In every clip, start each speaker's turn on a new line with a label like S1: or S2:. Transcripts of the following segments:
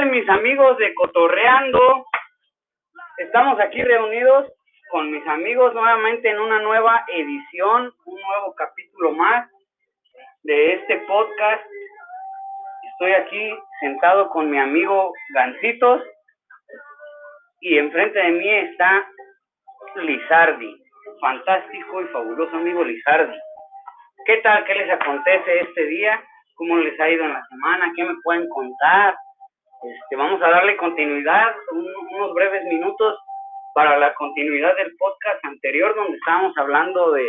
S1: tal mis amigos de Cotorreando? Estamos aquí reunidos con mis amigos nuevamente en una nueva edición, un nuevo capítulo más de este podcast. Estoy aquí sentado con mi amigo Gancitos y enfrente de mí está Lizardi, fantástico y fabuloso amigo Lizardi. ¿Qué tal? ¿Qué les acontece este día? ¿Cómo les ha ido en la semana? ¿Qué me pueden contar? Este, vamos a darle continuidad, unos breves minutos para la continuidad del podcast anterior donde estábamos hablando de,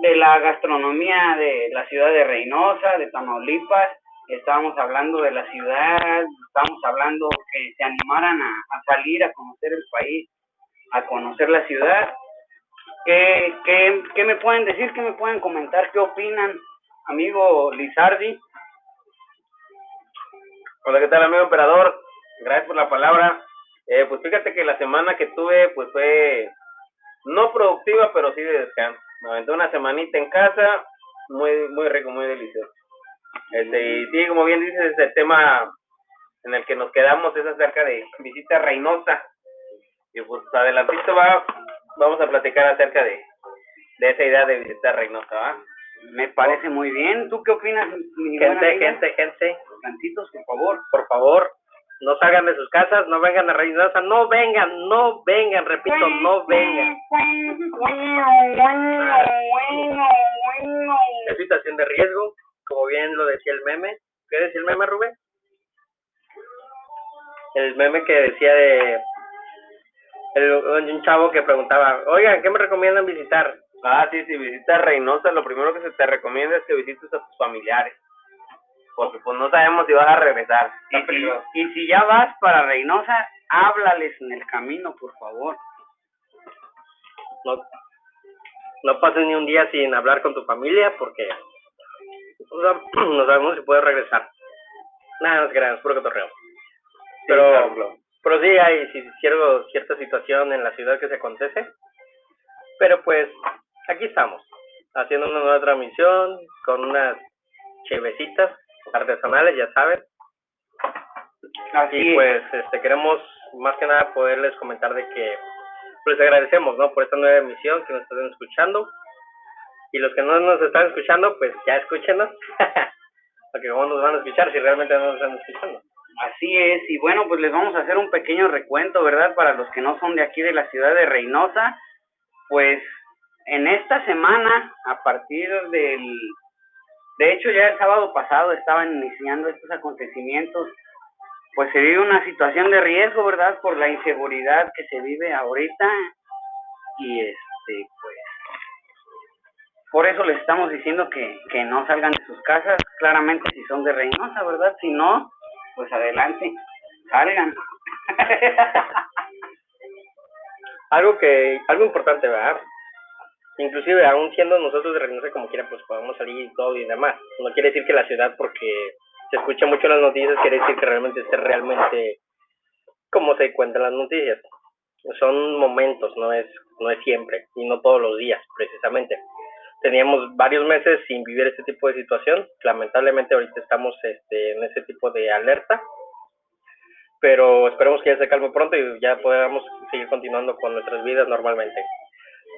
S1: de la gastronomía de la ciudad de Reynosa, de Tamaulipas, estábamos hablando de la ciudad, estábamos hablando que se animaran a, salir a conocer el país, a conocer la ciudad. ¿Qué, qué, ¿Qué me pueden decir? ¿Qué me pueden comentar? ¿Qué opinan, amigo Lizardi?
S2: Hola, ¿qué tal, amigo emperador? Gracias por la palabra. Eh, pues fíjate que la semana que tuve, pues fue no productiva, pero sí de descanso. Me aventé una semanita en casa, muy muy rico, muy delicioso. Este, y sí, como bien dices, el tema en el que nos quedamos es acerca de visita Reynosa. Y pues adelantito va, vamos a platicar acerca de, de esa idea de visitar Reynosa, ¿va?
S1: Me parece muy bien. ¿Tú qué opinas, mi
S2: Gente,
S1: amiga?
S2: gente, gente,
S1: Gancitos, por favor.
S2: por favor, no salgan de sus casas, no vengan a Reynosa, no vengan, no vengan, repito, no vengan. Es situación de riesgo, como bien lo decía el meme. ¿Qué decía el meme, Rubén? El meme que decía de el, un chavo que preguntaba, oigan, ¿qué me recomiendan visitar? Ah, sí, si visitas Reynosa, lo primero que se te recomienda es que visites a tus familiares. Porque pues no sabemos si vas a regresar.
S1: Y si, y si ya vas para Reynosa, háblales en el camino, por favor.
S2: no, no pases ni un día sin hablar con tu familia porque o sea, no sabemos si puedes regresar. Nada, no es puro cotorreo. Pero,
S1: claro.
S2: pero sí hay sí, cierto, cierta situación en la ciudad que se acontece. Pero pues aquí estamos, haciendo una nueva transmisión con unas chevecitas artesanales, ya saben.
S1: Así
S2: Y
S1: es.
S2: pues este queremos más que nada poderles comentar de que pues les agradecemos, ¿no? Por esta nueva emisión que nos están escuchando. Y los que no nos están escuchando, pues ya escúchenos. Porque cómo nos van a escuchar si realmente no nos están escuchando.
S1: Así es, y bueno, pues les vamos a hacer un pequeño recuento, ¿verdad? Para los que no son de aquí de la ciudad de Reynosa, pues en esta semana, a partir del, de hecho ya el sábado pasado estaban iniciando estos acontecimientos, pues se vive una situación de riesgo, ¿verdad? Por la inseguridad que se vive ahorita, y este, pues, por eso les estamos diciendo que, que no salgan de sus casas, claramente si son de Reynosa, ¿verdad? Si no, pues adelante, salgan.
S2: Algo que, algo importante, ¿verdad? Inclusive, aún siendo nosotros de Reynosa como quiera, pues podemos salir y todo y demás. No quiere decir que la ciudad, porque se escucha mucho las noticias, quiere decir que realmente esté realmente como se cuentan las noticias. Son momentos, no es, no es siempre, y no todos los días, precisamente. Teníamos varios meses sin vivir este tipo de situación. Lamentablemente ahorita estamos este, en ese tipo de alerta pero esperemos que ya se calme pronto y ya podamos seguir continuando con nuestras vidas normalmente.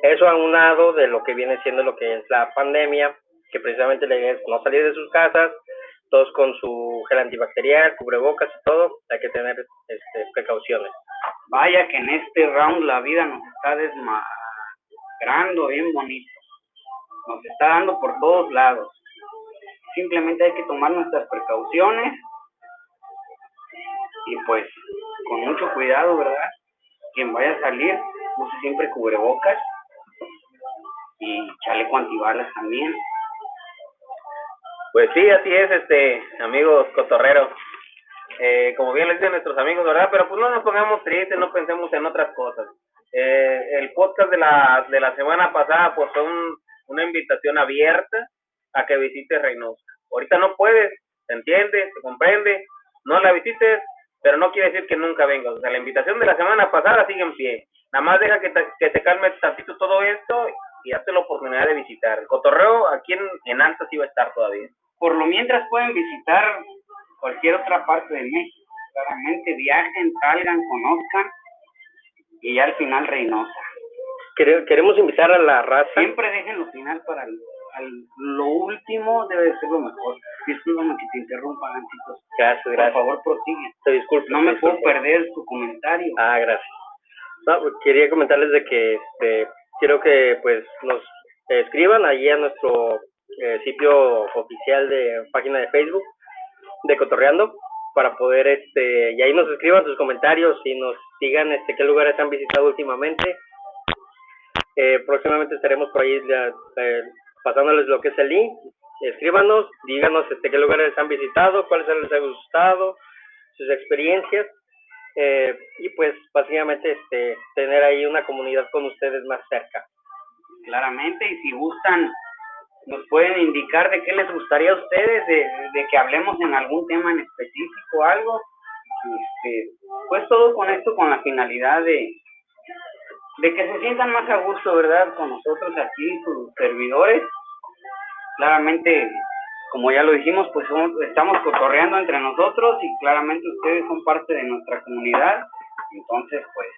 S2: Eso aunado de lo que viene siendo lo que es la pandemia, que precisamente la es no salir de sus casas, todos con su gel antibacterial, cubrebocas y todo, hay que tener este, precauciones.
S1: Vaya que en este round la vida nos está desmadrando bien bonito. Nos está dando por todos lados. Simplemente hay que tomar nuestras precauciones y pues con mucho cuidado, ¿verdad? Quien vaya a salir, use siempre cubrebocas y chaleco antibalas también.
S2: Pues sí, así es, este, amigos cotorreros. Eh, como bien les dicen nuestros amigos, ¿verdad? Pero pues no nos pongamos tristes, no pensemos en otras cosas. Eh, el podcast de la, de la semana pasada, pues fue un- una invitación abierta a que visites Reynosa. Ahorita no puedes, se entiende, se comprende, no la visites, pero no quiere decir que nunca vengas. O sea, la invitación de la semana pasada sigue en pie. Nada más deja que te, que te calme tantito todo esto y hazte la oportunidad de visitar. El cotorreo aquí en, en Alta sí va a estar todavía.
S1: Por lo mientras pueden visitar cualquier otra parte de México. claramente viajen, salgan, conozcan y ya al final Reynosa.
S2: Queremos invitar a la raza.
S1: Siempre dejen lo final para el, lo último, debe ser lo mejor. Disculpame que te interrumpa, Gancitos.
S2: Gracias, gracias.
S1: Por favor, prosigue.
S2: Te disculpo.
S1: No me puedo perder tu comentario.
S2: Ah, gracias. No, pues, quería comentarles de que este, quiero que pues nos escriban allí a nuestro eh, sitio oficial de página de Facebook de Cotorreando para poder este y ahí nos escriban sus comentarios y nos digan este qué lugares han visitado últimamente. Eh, próximamente estaremos por ahí eh, pasándoles lo que es el link. Escríbanos díganos este qué lugares han visitado cuáles les ha gustado sus experiencias eh, y pues básicamente este tener ahí una comunidad con ustedes más cerca
S1: claramente y si gustan nos pueden indicar de qué les gustaría a ustedes, de, de que hablemos en algún tema en específico algo. Este, pues todo con esto con la finalidad de, de que se sientan más a gusto, ¿verdad? Con nosotros aquí, sus servidores. Claramente, como ya lo dijimos, pues estamos cotorreando entre nosotros y claramente ustedes son parte de nuestra comunidad. Entonces, pues,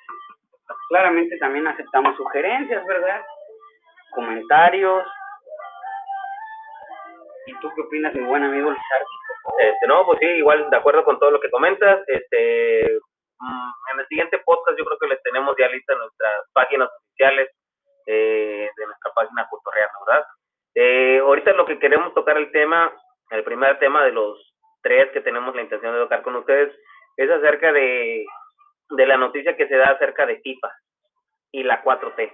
S1: claramente también aceptamos sugerencias, ¿verdad? Comentarios, ¿Y tú qué opinas, mi buen amigo Lizardo?
S3: Este, no, pues sí, igual de acuerdo con todo lo que comentas. Este, mm, en el siguiente podcast yo creo que les tenemos ya listas nuestras páginas oficiales eh, de nuestra página Real, ¿verdad? Eh, ahorita lo que queremos tocar el tema, el primer tema de los tres que tenemos la intención de tocar con ustedes, es acerca de, de la noticia que se da acerca de FIFA y la 4T.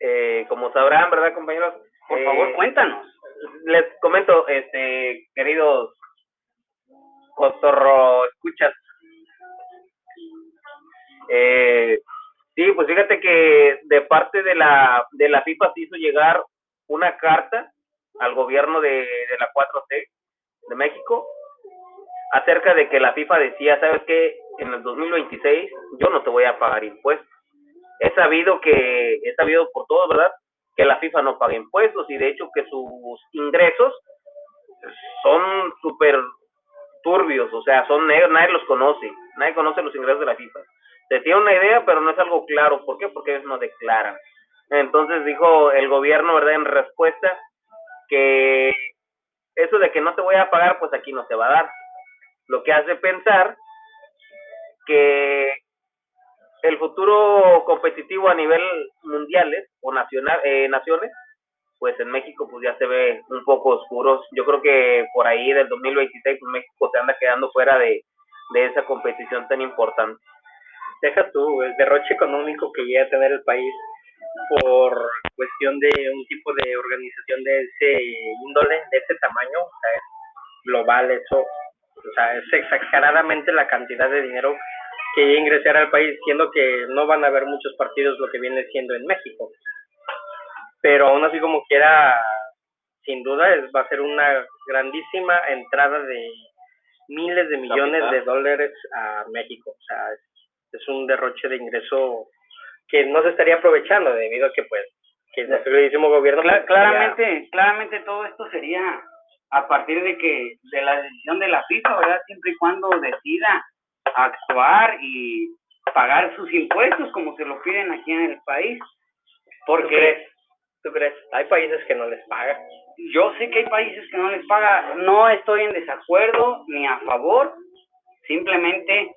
S3: Eh, como sabrán, ¿verdad, compañeros?
S1: Por favor, cuéntanos
S3: les comento, este, queridos cotorro escuchas. Eh, sí, pues fíjate que de parte de la de la FIFA se hizo llegar una carta al gobierno de, de la 4T de México acerca de que la FIFA decía, ¿sabes qué? En el 2026 yo no te voy a pagar impuestos. He sabido que, he sabido por todo, ¿verdad? que la FIFA no paga impuestos y de hecho que sus ingresos son súper turbios, o sea, son negros, nadie los conoce, nadie conoce los ingresos de la FIFA. Se tiene una idea, pero no es algo claro. ¿Por qué? Porque ellos no declaran. Entonces dijo el gobierno, ¿verdad? En respuesta, que eso de que no te voy a pagar, pues aquí no se va a dar. Lo que hace pensar que el futuro competitivo a nivel mundiales o nacional, eh, naciones, pues en México pues ya se ve un poco oscuros. Yo creo que por ahí del 2026 pues México se anda quedando fuera de, de esa competición tan importante.
S2: Deja tú el derroche económico que llega a tener el país por cuestión de un tipo de organización de ese índole, de ese tamaño, o sea, global, eso, o sea, es exageradamente la cantidad de dinero que ingresar al país, siendo que no van a haber muchos partidos lo que viene siendo en México. Pero aún así como quiera, sin duda es, va a ser una grandísima entrada de miles de millones de dólares a México. O sea, es, un derroche de ingreso que no se estaría aprovechando debido a que pues que el queridísimo gobierno
S1: pues, claramente claramente todo esto sería a partir de que de la decisión de la FIFA verdad siempre y cuando decida actuar y pagar sus impuestos como se lo piden aquí en el país. Porque,
S2: ¿Tú crees? Hay países que no les pagan.
S1: Yo sé que hay países que no les pagan. No estoy en desacuerdo ni a favor. Simplemente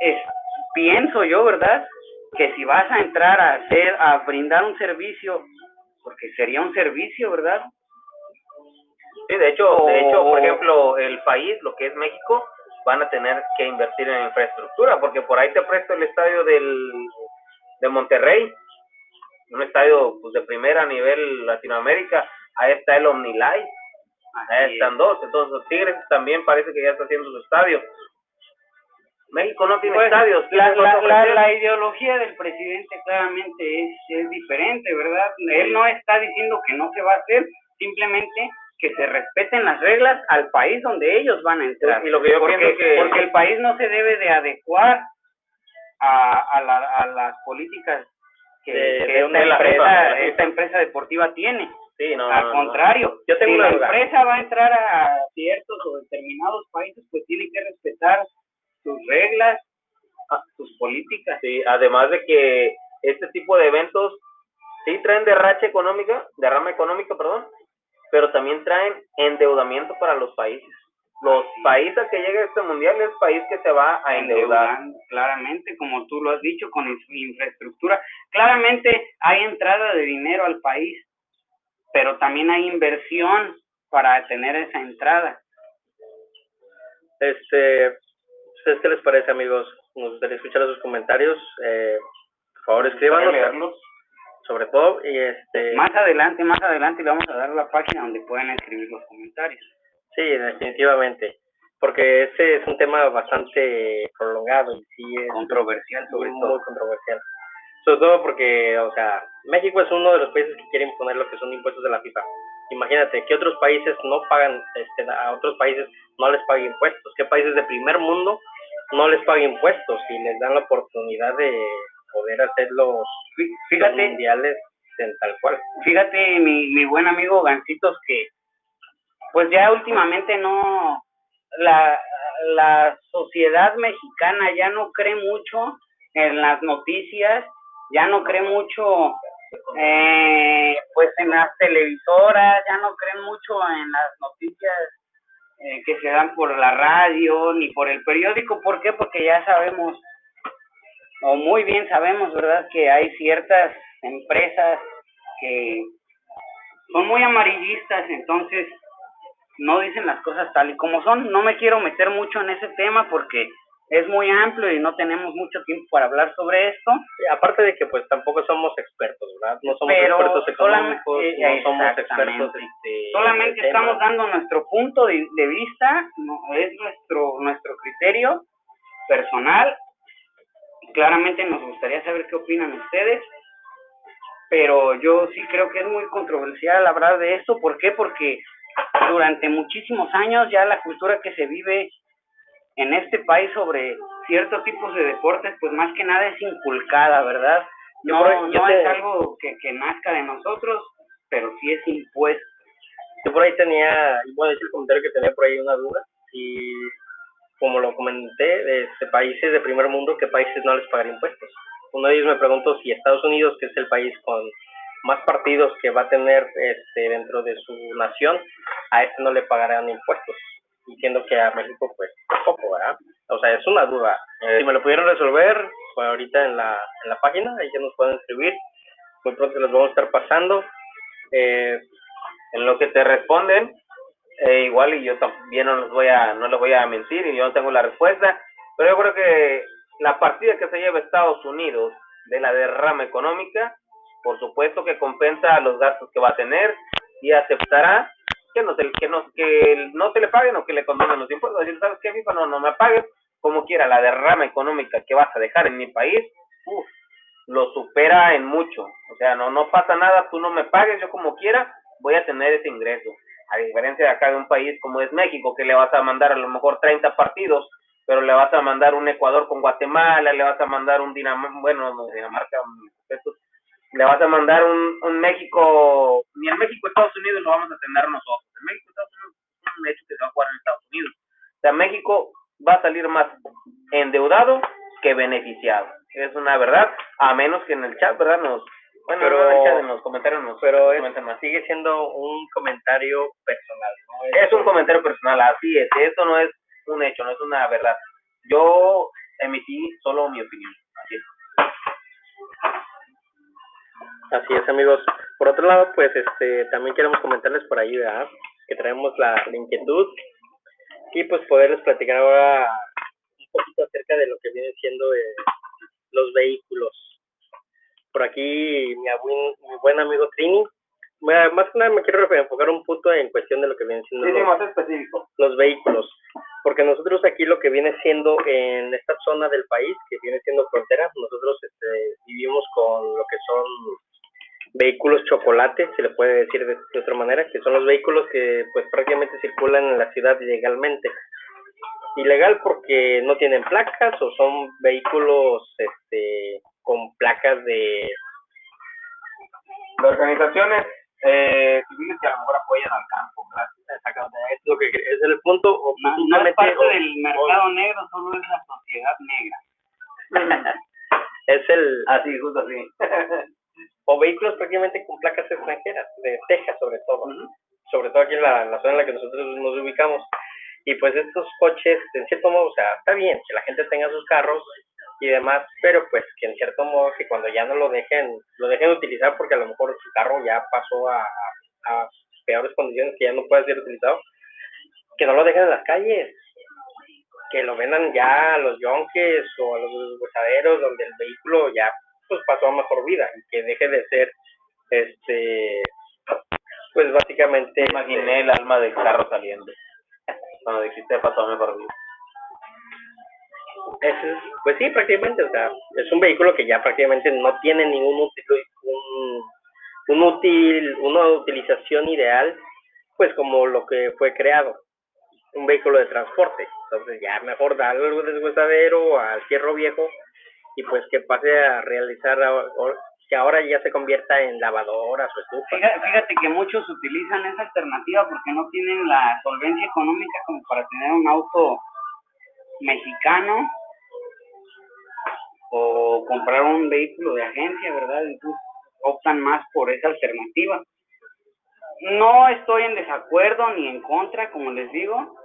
S1: es, pienso yo, ¿verdad? Que si vas a entrar a hacer, a brindar un servicio, porque sería un servicio, ¿verdad?
S3: Sí, de hecho, de hecho, por ejemplo, el país, lo que es México, van a tener que invertir en infraestructura, porque por ahí te presto el estadio del, de Monterrey, un estadio pues, de primera a nivel Latinoamérica, ahí está el OmniLife, ahí están dos, entonces los Tigres también parece que ya está haciendo su estadio. México no tiene pues, estadios.
S1: La, la, la, ideología del presidente claramente es, es diferente, ¿verdad? Él no está diciendo que no se va a hacer, simplemente que se respeten las reglas al país donde ellos van a entrar.
S3: Y lo que yo
S1: porque,
S3: que...
S1: porque el país no se debe de adecuar a, a, la, a las políticas que, esta, empresa, esta empresa deportiva tiene.
S3: Sí, no,
S1: Al
S3: no, no.
S1: contrario,
S2: Yo tengo
S1: si la
S2: duda.
S1: empresa va a entrar a ciertos o determinados países, pues tiene que respetar sus reglas, ah, sus políticas.
S3: Sí, además de que este tipo de eventos sí traen derracha económica, derrama económica, perdón, pero también traen endeudamiento para los países. Los países que llegue a este mundial es país que se va a endeudar.
S1: claramente, como tú lo has dicho, con in- infraestructura. Claramente hay entrada de dinero al país, pero también hay inversión para tener esa entrada.
S2: Este, ¿ustedes qué les parece, amigos? Nos gustaría escuchar sus comentarios. Eh, por favor, escríbanos,
S1: leerlos.
S2: sobre todo. Y este,
S1: Más adelante, más adelante le vamos a dar la página donde pueden escribir los comentarios.
S2: sí, definitivamente. Porque ese es un tema bastante prolongado y sí es
S1: Controversial sobre
S2: muy
S1: todo.
S2: controversial. Sobre todo porque, o sea, México es uno de los países que quiere imponer lo que son impuestos de la FIFA. Imagínate, que otros países no pagan, este, a otros países no les pagan impuestos? ¿Qué países de primer mundo no les pagan impuestos y les dan la oportunidad de poder hacer los
S1: Fíjate,
S2: mundiales en tal cual?
S1: fíjate mi, mi buen amigo Gancitos que pues ya últimamente no la, la sociedad mexicana ya no cree mucho en las noticias, ya no cree mucho eh, pues en las televisoras, ya no creen mucho en las noticias eh, que se dan por la radio ni por el periódico, ¿por qué? Porque ya sabemos o muy bien sabemos, ¿verdad?, que hay ciertas empresas que son muy amarillistas, entonces no dicen las cosas tal y como son. No me quiero meter mucho en ese tema porque es muy amplio y no tenemos mucho tiempo para hablar sobre esto.
S2: Aparte de que pues tampoco somos expertos, ¿verdad? No somos
S1: Pero
S2: expertos económicos,
S1: eh,
S2: no somos expertos este,
S1: Solamente estamos dando nuestro punto de, de vista, no, es nuestro nuestro criterio personal. Claramente nos gustaría saber qué opinan ustedes, pero yo sí creo que es muy controversial hablar de esto. ¿Por qué? Porque durante muchísimos años ya la cultura que se vive en este país sobre ciertos tipos de deportes, pues más que nada es inculcada, ¿verdad? No,
S2: por ahí- yo
S1: no
S2: te-
S1: es algo que, que nazca de nosotros, pero sí es impuesto.
S2: Yo por ahí tenía, a decir el comentario que tenía por ahí una duda, y como lo comenté, de países de primer mundo, ¿qué países no les pagan impuestos? Uno de ellos me preguntó si Estados Unidos, que es el país con más partidos que va a tener este, dentro de su nación, a este no le pagarán impuestos, diciendo que a México pues tampoco, ¿verdad? O sea, es una duda.
S3: Eh,
S2: Si me lo pudieron resolver, pues ahorita en la, en la página, ahí ya nos pueden escribir, muy pronto les vamos a estar pasando. Eh,
S3: en lo que te responden, eh, igual y yo también no los voy a, no les voy a mentir y yo no tengo la respuesta, pero yo creo que la partida que se lleva Estados Unidos de la derrama económica, por supuesto que compensa los gastos que va a tener y aceptará que no se, que no, que no se le paguen o que le condonen los impuestos. Decir, ¿sabes qué, FIFA? No, no me pagues como quiera. La derrama económica que vas a dejar en mi país, uf, lo supera en mucho. O sea, no, no pasa nada, tú no me pagues, yo como quiera voy a tener ese ingreso. A diferencia de acá de un país como es México, que le vas a mandar a lo mejor 30 partidos, pero le vas a mandar un Ecuador con Guatemala, le vas a mandar un Dinamarca, bueno, no, Dinamarca, estos, le vas a mandar un, un México, ni el México Estados Unidos lo vamos a tener nosotros. El México Estados Unidos es un hecho que se va a jugar en Estados Unidos. O sea, México va a salir más endeudado que beneficiado. Es una verdad, a menos que en el chat, ¿verdad? Nos, bueno,
S2: Pero-
S3: no en el chat, en los comentarios nos
S2: pero es-
S3: más.
S2: sigue siendo un comentario personal, ¿no?
S3: Es un comentario personal, así es. Esto no es un hecho, no es una verdad. Yo emití solo mi opinión. Así es.
S2: Amigos. Por otro lado, pues este también queremos comentarles por ahí, ¿verdad? Que traemos la, la inquietud y pues poderles platicar ahora un poquito acerca de lo que viene siendo eh, los vehículos. Por aquí mi, abuen- mi buen amigo Trini, me- más que nada me quiero enfocar un punto en cuestión de lo que viene siendo
S3: sí,
S2: los,
S3: más específico.
S2: los vehículos, porque nosotros aquí lo que viene siendo en esta zona del país, que viene siendo frontera, nosotros este, vivimos con lo que son vehículos chocolate, se le puede decir de, de otra manera, que son los vehículos que pues prácticamente circulan en la ciudad ilegalmente. Ilegal porque no tienen placas o son vehículos este con placas de
S3: De organizaciones eh, civiles que a lo mejor apoyan al campo,
S2: Exactamente, es lo que es el punto. O
S1: no, no es parte del mercado negro, solo es la sociedad negra.
S2: es el.
S3: Así, justo así.
S2: o vehículos prácticamente con placas extranjeras, de Texas sobre todo, sobre todo aquí en la, la, zona en la que nosotros nos ubicamos. Y pues estos coches, en cierto modo, o sea, está bien que la gente tenga sus carros y demás, pero pues que en cierto modo que cuando ya no lo dejen, lo dejen utilizar porque a lo mejor su carro ya pasó a, a peores condiciones que ya no puede ser utilizado, que no lo dejen en las calles, que lo vendan ya a los yonques o a los huesaderos donde el vehículo ya pues pasó a mejor vida y que deje de ser este pues básicamente
S3: imaginé el alma del carro saliendo cuando dijiste pasó a mejor vida
S2: es, pues sí prácticamente o sea es un vehículo que ya prácticamente no tiene ningún útil un, un útil una utilización ideal pues como lo que fue creado. Un vehículo de transporte entonces ya mejor darle al deshuesadero al fierro viejo y pues que pase a realizar que ahora ya se convierta en lavadoras o estufa.
S1: Fíjate, que muchos utilizan esa alternativa porque no tienen la solvencia económica como para tener un auto mexicano o comprar un vehículo de agencia, ¿verdad? Entonces optan más por esa alternativa. No estoy en desacuerdo ni en contra, como les digo,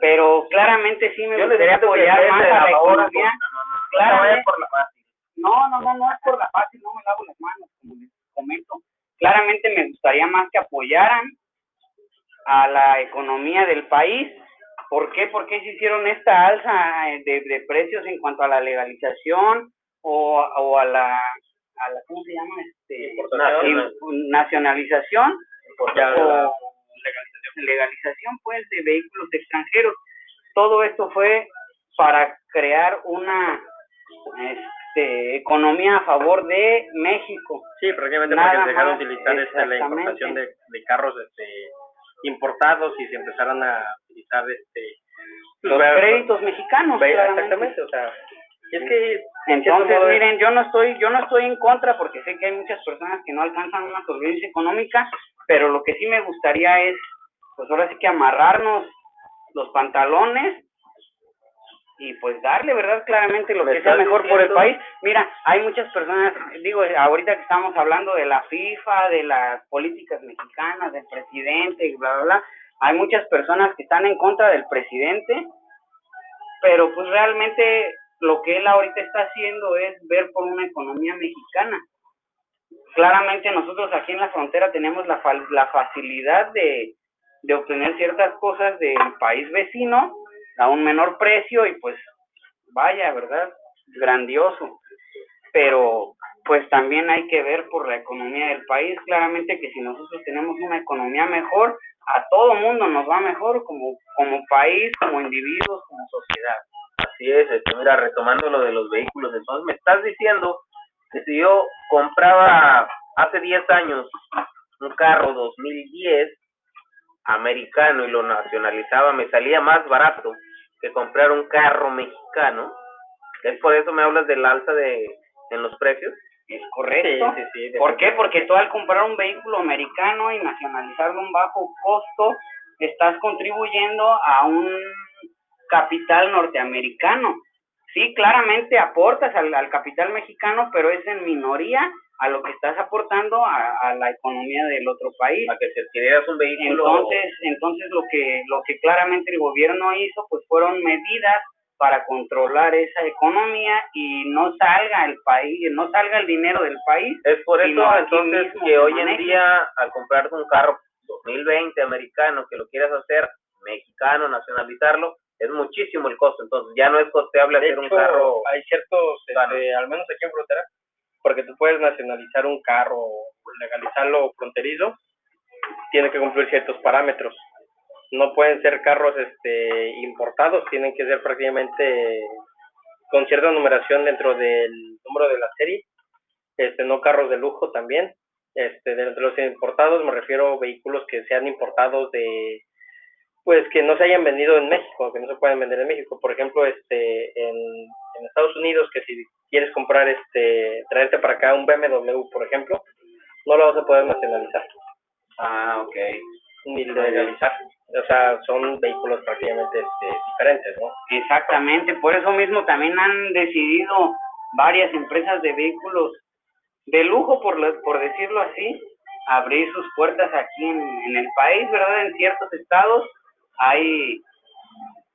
S1: pero claramente sí me gustaría apoyar más a la economía claramente, por la fácil. No, no, no, no es por la fácil, no me lavo las manos, como les comento. Claramente me gustaría más que apoyaran a la economía del país. ¿Por qué? ¿Por qué se hicieron esta alza de, de precios en cuanto a la legalización o, o a la, a la, ¿cómo se llama? Este, nacionalización o legalización. legalización pues de vehículos extranjeros. Todo esto fue para crear una este, economía a favor de México.
S2: Sí, prácticamente porque se dejaron de utilizar este, la importación de, de carros este, importados y se empezaron a utilizar este
S1: pues, los créditos mexicanos.
S2: Exactamente, o sea, es que
S1: entonces miren, yo no estoy yo no estoy en contra porque sé que hay muchas personas que no alcanzan una solvencia económica, pero lo que sí me gustaría es pues ahora sí que amarrarnos los pantalones y pues darle, ¿verdad? Claramente lo que sea mejor por el país. Mira, hay muchas personas, digo, ahorita que estamos hablando de la FIFA, de las políticas mexicanas, del presidente, y bla, bla, bla, hay muchas personas que están en contra del presidente, pero pues realmente lo que él ahorita está haciendo es ver por una economía mexicana. Claramente nosotros aquí en la frontera tenemos la, la facilidad de, de obtener ciertas cosas del país vecino, a un menor precio y pues vaya, ¿verdad? Grandioso. Pero pues también hay que ver por la economía del país, claramente que si nosotros tenemos una economía mejor, a todo mundo nos va mejor como, como país, como individuos, como sociedad.
S3: Así es, este, mira, retomando lo de los vehículos, entonces me estás diciendo que si yo compraba hace 10 años un carro 2010 americano y lo nacionalizaba, me salía más barato que comprar un carro mexicano. ¿Es por eso me hablas del alza de en los precios?
S1: Es correcto. ¿Por qué? Porque tú al comprar un vehículo americano y nacionalizarlo a un bajo costo, estás contribuyendo a un capital norteamericano. Sí, claramente aportas al, al capital mexicano, pero es en minoría a lo que estás aportando a, la economía del otro país.
S3: A que se adquirieras un vehículo.
S1: Entonces, entonces lo que lo que claramente el gobierno hizo, pues fueron medidas para controlar esa economía y no salga el país, no salga el dinero del país.
S3: Es por eso entonces que hoy en día al comprarte un carro 2020 americano que lo quieras hacer mexicano, nacionalizarlo, es muchísimo el costo, entonces ya no es costeable hacer un carro.
S2: Hay ciertos, este, al menos aquí en Frontera, porque tú puedes nacionalizar un carro o legalizarlo fronterizo, tiene que cumplir ciertos parámetros. No pueden ser carros este, importados, tienen que ser prácticamente con cierta numeración dentro del número de la serie, este, no carros de lujo también. Este, de los importados me refiero a vehículos que sean importados de, pues que no se hayan vendido en México, que no se pueden vender en México. Por ejemplo, este, en, en Estados Unidos, que si quieres comprar, este, traerte para acá un BMW, por ejemplo, no lo vas a poder nacionalizar.
S3: Ah, ok.
S2: Ni legalizar. O sea, son vehículos prácticamente este, diferentes, ¿no?
S1: Exactamente, por eso mismo también han decidido varias empresas de vehículos de lujo, por, lo- por decirlo así, abrir sus puertas aquí en, en el país, ¿verdad? En ciertos estados hay,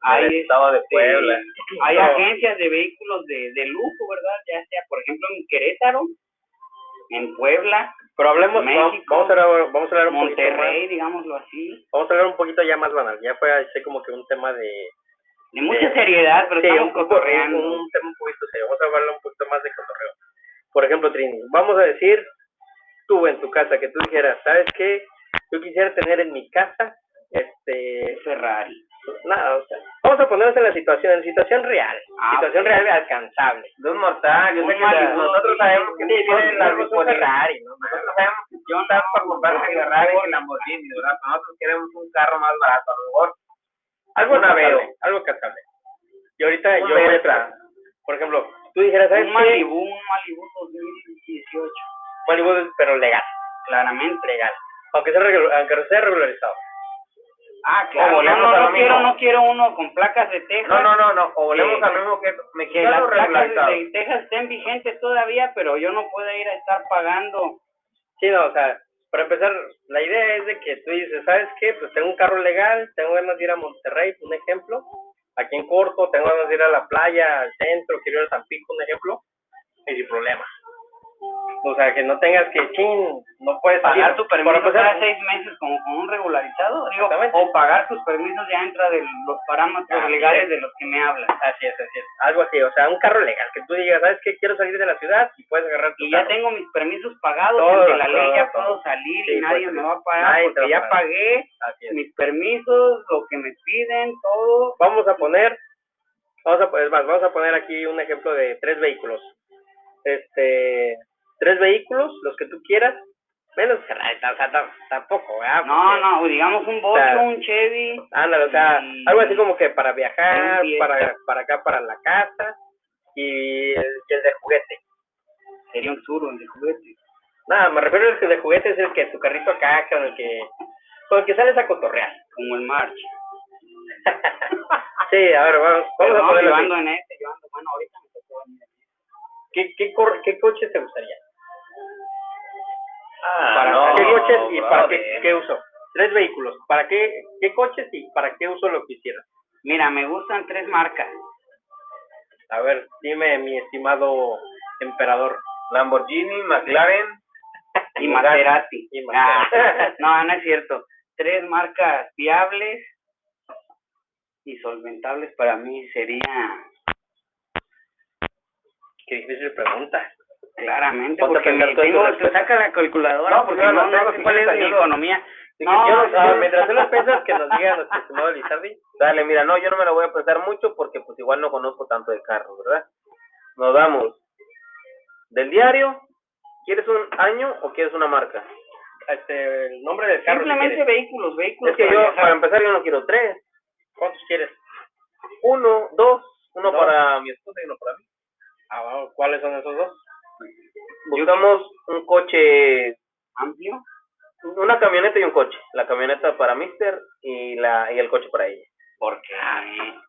S1: hay,
S3: estado de
S1: este,
S3: Puebla.
S1: hay agencias de vehículos de, de lujo, ¿verdad? Ya sea, por ejemplo, en Querétaro, en Puebla,
S2: Pero hablemos,
S1: México,
S2: vamos a hablar, vamos a hablar un poquito más,
S1: Monterrey, digámoslo así,
S2: vamos a hablar un poquito ya más banal, ya fue así como que un tema de,
S1: de mucha seriedad, pero
S2: sí,
S1: estamos
S2: un,
S1: cotorreando.
S2: un tema un poquito serio, vamos a hablar un poquito más de cotorreo. Por ejemplo, Trini, vamos a decir, tú en tu casa, que tú dijeras, ¿sabes qué? Yo quisiera tener en mi casa, este,
S1: Ferrari.
S2: Nada, o sea, vamos a ponernos en la situación, en situación real,
S1: Ah,
S2: situación real alcanzable.
S3: De un mortal, yo
S1: Un
S3: sé que la-
S1: Malibu,
S3: nosotros sabemos que
S1: sí, sí,
S3: la
S2: un. Ferrari, ¿no?
S3: Nosotros sabemos que tú estás para comprarte Ferrari y Lamborghini, ¿verdad? Nosotros queremos un carro más barato, a lo mejor.
S2: Algo
S3: Aveo.
S2: algo alcanzable. Y ahorita yo voy a
S3: Versa.
S2: por ejemplo, tú dijeras, ¿sabes
S1: Un
S2: qué?
S1: Malibu, un Malibu 2018.
S2: Malibu, pero legal,
S1: Claramente.
S2: legal. Aunque sea, aunque sea regularizado.
S1: Ah,
S3: O
S1: claro. No,
S3: volvemos
S1: no,
S3: lo
S1: no quiero, no quiero uno con placas de Texas.
S3: No, no, no, no. O volvemos
S1: Que-
S3: a lo mismo que es
S1: Que las
S3: mexicano
S1: placas
S3: regularizado.
S1: de Texas estén vigentes todavía, pero yo no puedo ir a estar pagando.
S2: Sí, no, o sea, para empezar, la idea es de que tú dices, ¿sabes qué? Pues tengo un carro legal, tengo ganas de ir a Monterrey, un ejemplo, aquí en Corto, tengo ganas de ir a la playa, al centro, quiero ir a Tampico, un ejemplo, y sin problema. O sea, que no tengas que, chin, no puedes
S1: Pagar tu permiso cada seis meses como con un regularizado. Digo, o pagar tus permisos ya entra de los parámetros
S2: Así
S1: legales
S2: es.
S1: de los que me hablas.
S2: Así es, así es. Algo así, o sea, un carro legal, que tú digas, ¿sabes qué? Quiero salir de la ciudad y puedes agarrar tu
S1: Y ya tengo mis permisos pagados,
S2: Todo,
S1: ante la ley ya
S2: todo.
S1: puedo salir
S2: Sí,
S1: y nadie
S2: pues,
S1: me va a pagar porque ya pagué mis permisos, lo que me piden, todo.
S2: Vamos a poner, vamos a, es más, vamos a poner aquí un ejemplo de tres vehículos. Este, tres vehículos, los que tú quieras, menos Ferrari, o sea, tam- tampoco, ¿verdad?
S1: No,
S2: Porque-
S1: no, digamos un Bocho,
S2: sea,
S1: un Chevy.
S2: Ándale, o sea,
S1: y-
S2: algo así como que para viajar, para, para acá, para la casa, y el, y el de juguete.
S1: Sería un Suro, el de juguete.
S2: Nada, me refiero al que de juguete es el que tu carrito acá, con el que, con el que sales a cotorrear.
S1: Como el March.
S2: Sí, a ver, vamos, vamos a
S1: no,
S2: ponerlo
S1: yo
S2: así.
S1: ando en este, yo ando, bueno, ahorita me tocó.
S2: ¿Qué, qué, cor- ¿Qué coche te gustaría?
S3: Ah,
S2: ¿Para
S3: no,
S2: qué coches y para qué, uso? Tres vehículos. ¿Para qué, qué coches y para qué uso lo quisieras?
S1: Mira, me gustan tres marcas.
S2: A ver, dime, mi estimado emperador.
S3: Lamborghini, McLaren
S1: Y Maserati.
S2: Y
S1: Ah, no, no es cierto. Tres marcas fiables y solventables para mí sería
S2: Qué difícil pregunta.
S1: Claramente
S2: Ponte
S1: porque
S2: tú tu
S1: tengo,
S2: respuesta.
S1: saca la calculadora
S3: No, pues
S1: porque
S3: yo
S1: no,
S3: no
S1: no sé cuál es mi economía.
S2: Sí,
S1: No,
S2: yo,
S1: yo-
S2: ah, mientras tú las piensas, que nos diga nuestro estimado Lizardi.
S3: Dale, mira, no, yo no me lo voy a pensar mucho porque pues igual no conozco tanto de carros, ¿verdad? Nos damos del diario, ¿quieres un año o quieres una marca?
S2: Este, el nombre del carro. si
S1: Simplemente vehículos, vehículos.
S3: Es que
S1: para
S3: yo,
S1: viajar.
S3: para empezar, yo no quiero tres.
S2: ¿Cuántos quieres?
S3: Uno, dos, uno
S2: Dos.
S3: para mi esposa y uno para mí.
S2: Ah, bueno, ¿Cuáles son esos dos?
S3: Buscamos un coche,
S1: amplio.
S3: una camioneta y un coche. La camioneta para Mister y la y el coche para ella.
S1: Porque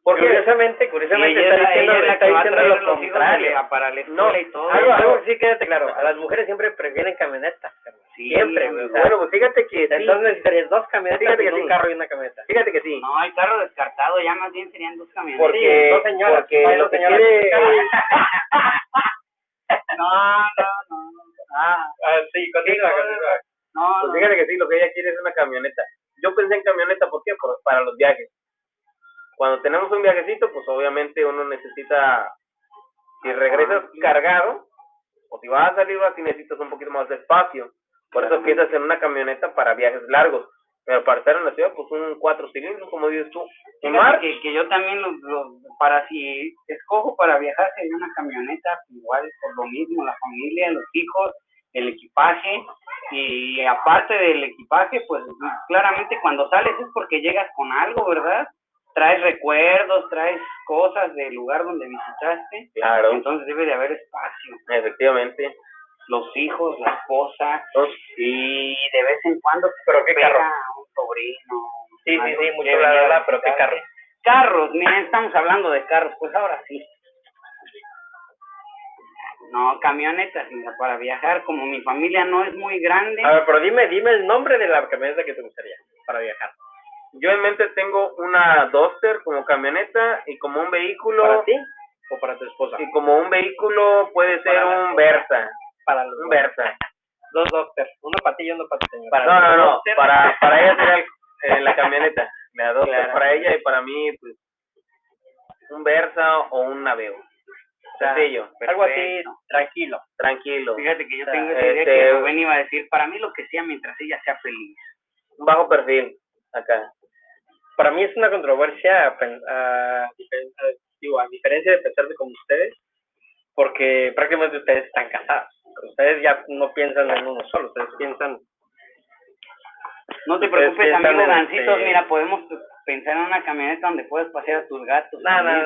S3: ¿Por qué?
S2: Curiosamente, curiosamente
S1: ella,
S2: está diciendo,
S1: ella es la
S2: está diciendo lo
S1: los
S2: contrario.
S1: a- para
S2: No,
S1: escuela y todo.
S2: algo, algo sí quédate claro, a las mujeres siempre prefieren camionetas.
S1: Sí,
S2: siempre, güey.
S3: Bueno, pues fíjate que
S2: entonces necesitarías dos camionetas
S3: Fíjate
S2: y
S3: que
S2: un
S3: sí.
S2: carro y una camioneta.
S3: fíjate que sí.
S1: No, el carro descartado ya más bien serían dos camionetas.
S3: Porque,
S2: dos señoras,
S3: porque
S2: hay
S3: lo
S2: dos
S3: que quiere
S1: No, no, no. Ah,
S2: Ah, sí, continúa, continúa.
S1: no,
S3: Pues
S1: no.
S3: fíjate que sí, lo que ella quiere es una camioneta. Yo pensé en camioneta, ¿por qué? Por- para los viajes. Cuando tenemos un viajecito, pues obviamente uno necesita, si regresas cargado, o si vas a salir, así necesitas un poquito más de espacio. Por eso piensas en una camioneta para viajes largos. Pero para estar en la ciudad, pues un cuatro cilindros, como dices tú.
S1: Fíjate que, que yo también lo, lo- para si escojo para viajar sería una camioneta igual por lo mismo la familia los hijos el equipaje. Y aparte del equipaje pues claramente cuando sales es porque llegas con algo verdad traes recuerdos traes cosas del lugar donde visitaste.
S3: Claro,
S1: entonces debe de haber espacio.
S3: Efectivamente.
S1: Los hijos, la esposa, y de vez en cuando se
S2: ¿Pero qué carro?
S1: un sobrino.
S2: Sí, sí, sí,
S1: que
S2: mucho
S1: venía
S2: bla, bla, bla,
S1: a
S2: pero ¿qué carro?
S1: Carros, miren, estamos hablando de carros, pues ahora sí. No, camionetas, mira, para viajar, como mi familia no es muy grande.
S2: A ver, pero dime, dime el nombre de la camioneta que te gustaría para viajar.
S3: Yo en mente tengo una Duster como camioneta y como un vehículo
S2: ¿Para ti o para tu esposa?
S3: y como un vehículo puede ser
S2: la
S3: un. Versa,
S2: Para los
S3: un Versa.
S2: Dos doctors, uno para ti y uno para tu señora.
S1: Para
S3: No, no, no, para para ella sería el- eh, la camioneta, la
S1: Claro.
S3: para ella y para mí pues un Versa o un Naveo. Sencillo,
S2: Algo así, tranquilo.
S3: tranquilo,
S1: Fíjate que yo
S2: O sea,
S1: tengo esa idea
S3: este-
S1: que Rubén iba a decir, para mí lo que sea mientras ella sea feliz.
S3: un bajo perfil acá.
S2: Para mí es una controversia, a, a- digo, a diferencia de pensarse como ustedes, porque prácticamente ustedes están casados. Ustedes ya no piensan en uno solo, ustedes piensan
S1: No te preocupes, amigo
S2: en este-
S1: mira, podemos pensar en una camioneta donde puedas pasear a tus gatos.
S2: No, no, no.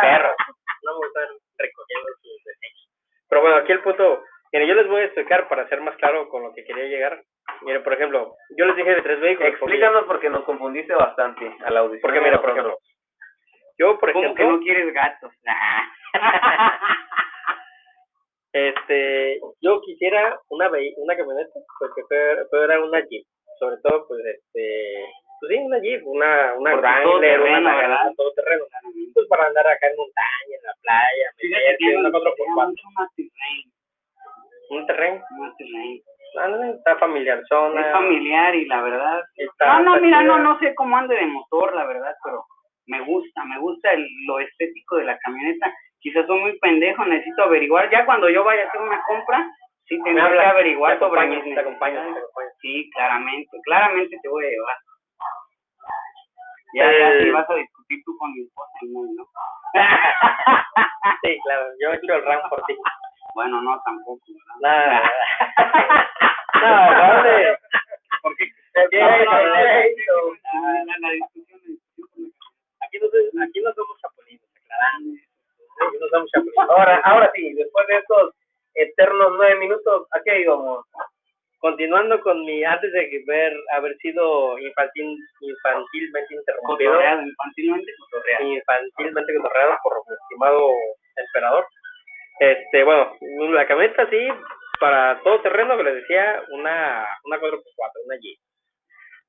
S2: perro. No me gusta recogiendo sus desechos. Pero bueno, aquí el punto. Mire, yo les voy a explicar para ser más claro con lo que quería llegar. Mire, por ejemplo, yo les dije de tres vehículos.
S3: Explícanos porque nos confundiste bastante a la audición.
S2: Porque, mira, por ejemplo, yo, por
S1: ¿Cómo que
S2: ejemplo,
S1: no quieres gatos?
S2: este, yo quisiera una una camioneta, pues que fuera, fuera una Jeep. Sobre todo, pues, este, pues sí, una Jeep, una, una
S1: Porque
S2: Wrangler, una
S1: ¿verdad?
S2: Nagano, todoterreno. Pues para andar acá en montaña, en la playa, una un terreno. Ah, está familiar zona.
S1: Es familiar y la verdad...
S2: Está,
S1: No, no, mira, no, no sé cómo ande de motor, la verdad, pero me gusta, me gusta el, lo estético de la camioneta. Quizás soy muy pendejo, necesito averiguar. Ya cuando yo vaya a hacer una compra, sí tendré que averiguar
S2: te
S1: sobre mis
S2: te acompaño, te acompaño.
S1: Sí, claramente, claramente te voy a llevar. Ya, ya,
S2: Eh.
S1: si vas a discutir tú con mi esposa, no, no.
S2: Sí, claro, yo he hecho el RAM por ti.
S1: Bueno, no, tampoco, ¿verdad?
S2: Nada. no, ¿Qué?
S1: no, no, no,
S2: ¿Qué?
S1: la, la-
S3: Ahora, ahora sí, después de estos eternos nueve minutos, ¿a qué íbamos?
S2: Continuando con mi, antes de ver haber sido infantil, infantilmente interrumpido,
S1: Cotorreado, infantilmente cotorreado.
S2: infantilmente cotorreado por mi estimado emperador. Este, bueno, la camioneta sí, para todo terreno que les decía, una, una 4x4, una Jeep.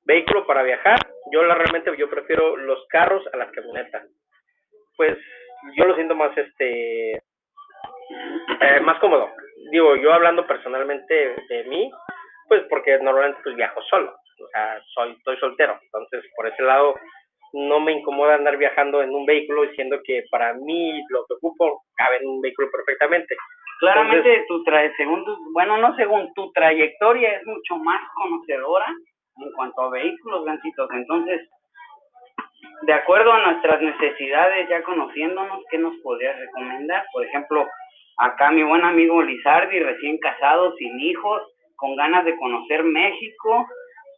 S2: Vehículo para viajar, yo la realmente yo prefiero los carros a las camionetas. Pues yo lo siento más este eh, más cómodo. Digo, yo hablando personalmente de mí, pues porque normalmente pues viajo solo, o sea, soy estoy soltero, entonces por ese lado no me incomoda andar viajando en un vehículo diciendo que para mí lo que ocupo cabe en un vehículo perfectamente.
S1: Claramente tu tra según tu, bueno, no según tu trayectoria es mucho más conocedora en cuanto a vehículos, gancitos. Entonces, de acuerdo a nuestras necesidades, ya conociéndonos, ¿qué nos podrías recomendar? Por ejemplo, acá mi buen amigo Lizardi, recién casado, sin hijos, con ganas de conocer México,